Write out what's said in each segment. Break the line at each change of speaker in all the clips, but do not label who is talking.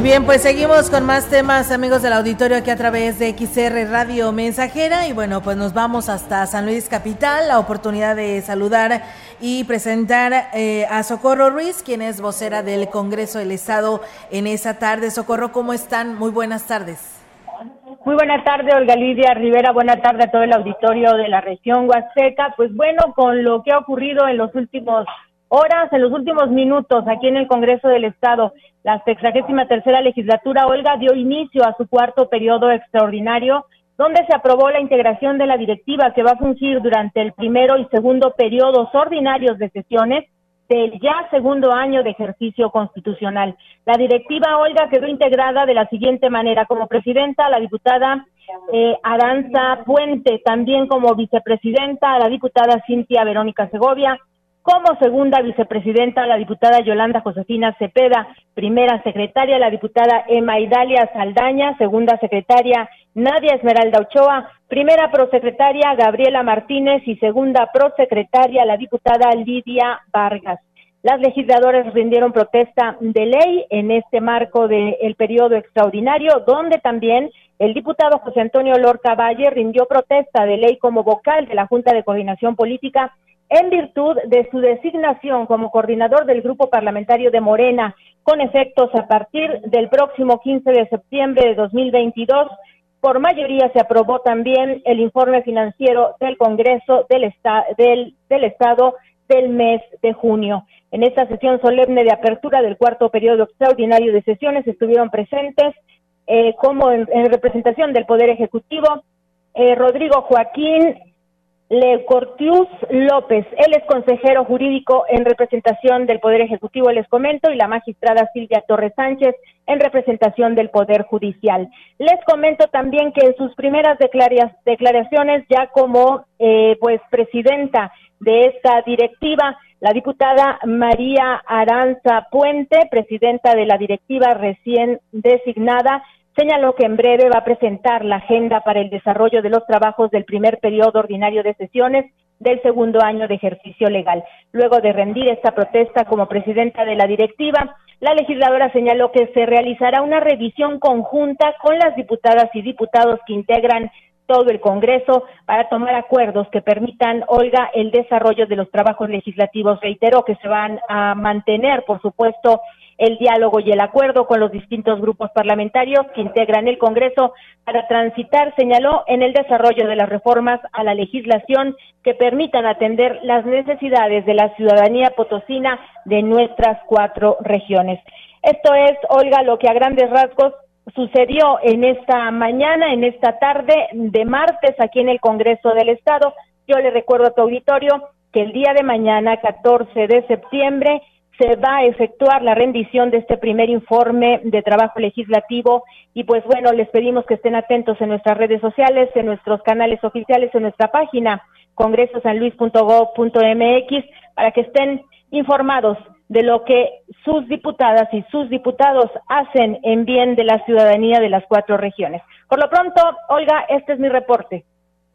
bien, pues seguimos con más temas, amigos del auditorio, aquí a través de XR Radio Mensajera. Y bueno, pues nos vamos hasta San Luis Capital, la oportunidad de saludar y presentar eh, a Socorro Ruiz, quien es vocera del Congreso del Estado en esa tarde. Socorro, ¿cómo están? Muy buenas tardes.
Muy buena tarde, Olga Lidia Rivera. Buena tarde a todo el auditorio de la región Huasteca. Pues bueno, con lo que ha ocurrido en los últimos horas, en los últimos minutos aquí en el Congreso del Estado, la sexagésima tercera legislatura, Olga dio inicio a su cuarto periodo extraordinario, donde se aprobó la integración de la directiva que va a fungir durante el primero y segundo periodos ordinarios de sesiones del ya segundo año de ejercicio constitucional. La directiva Olga quedó integrada de la siguiente manera, como presidenta la diputada eh, Aranza Puente, también como vicepresidenta la diputada Cintia Verónica Segovia, como segunda vicepresidenta la diputada Yolanda Josefina Cepeda, primera secretaria la diputada Emma Idalia Saldaña, segunda secretaria Nadia Esmeralda Ochoa, primera prosecretaria Gabriela Martínez y segunda prosecretaria la diputada Lidia Vargas. Las legisladoras rindieron protesta de ley en este marco del periodo extraordinario, donde también el diputado José Antonio Lorca Valle rindió protesta de ley como vocal de la Junta de Coordinación Política en virtud de su designación como coordinador del grupo parlamentario de Morena, con efectos a partir del próximo 15 de septiembre de 2022. Por mayoría se aprobó también el informe financiero del Congreso del, del, Estado del mes de junio. En esta sesión solemne de apertura del cuarto periodo extraordinario de sesiones estuvieron presentes eh, como en, representación del Poder Ejecutivo eh, Rodrigo Joaquín le Cortius López, él es consejero jurídico en representación del Poder Ejecutivo, les comento, y la magistrada Silvia Torres Sánchez en representación del Poder Judicial. Les comento también que en sus primeras declaraciones, ya como eh, pues presidenta de esta directiva, la diputada María Aranza Puente, presidenta de la directiva recién designada, señaló que en breve va a presentar la agenda para el desarrollo de los trabajos del primer periodo ordinario de sesiones del segundo año de ejercicio legal. Luego de rendir esta protesta como presidenta de la directiva, la legisladora señaló que se realizará una revisión conjunta con las diputadas y diputados que integran todo el Congreso para tomar acuerdos que permitan, Olga, el desarrollo de los trabajos legislativos. Reiteró que se van a mantener, por supuesto, el diálogo y el acuerdo con los distintos grupos parlamentarios que integran el Congreso para transitar, señaló, en el desarrollo de las reformas a la legislación que permitan atender las necesidades de la ciudadanía potosina de nuestras cuatro regiones. Esto es, Olga, lo que a grandes rasgos sucedió en esta mañana, en esta tarde de martes aquí en el Congreso del Estado. Yo le recuerdo a tu auditorio que el día de mañana, 14 de septiembre, se va a efectuar la rendición de este primer informe de trabajo legislativo y pues bueno, les pedimos que estén atentos en nuestras redes sociales, en nuestros canales oficiales, en nuestra página congresosanluis.gov.mx para que estén informados de lo que sus diputadas y sus diputados hacen en bien de la ciudadanía de las cuatro regiones. Por lo pronto, Olga, este es mi reporte.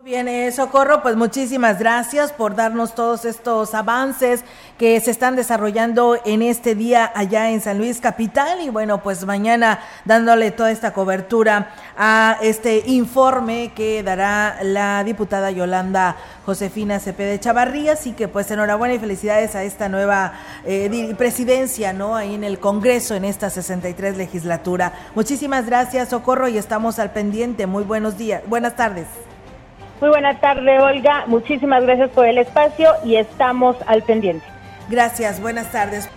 Bien, Socorro, pues muchísimas gracias por darnos todos estos avances que se están desarrollando en este día allá en San Luis Capital y bueno, pues mañana dándole toda esta cobertura a este informe que dará la diputada Yolanda Josefina Cepeda Chavarría, así que pues enhorabuena y felicidades a esta nueva eh, presidencia, ¿no? Ahí en el Congreso en esta 63 legislatura. Muchísimas gracias, Socorro, y estamos al pendiente. Muy buenos días, buenas tardes.
Muy buena tarde, Olga. Muchísimas gracias por el espacio y estamos al pendiente.
Gracias, buenas tardes.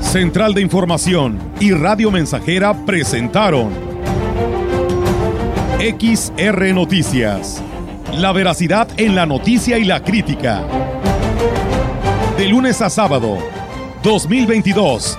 Central de Información y Radio Mensajera presentaron XR Noticias. La veracidad en la noticia y la crítica. De lunes a sábado, 2022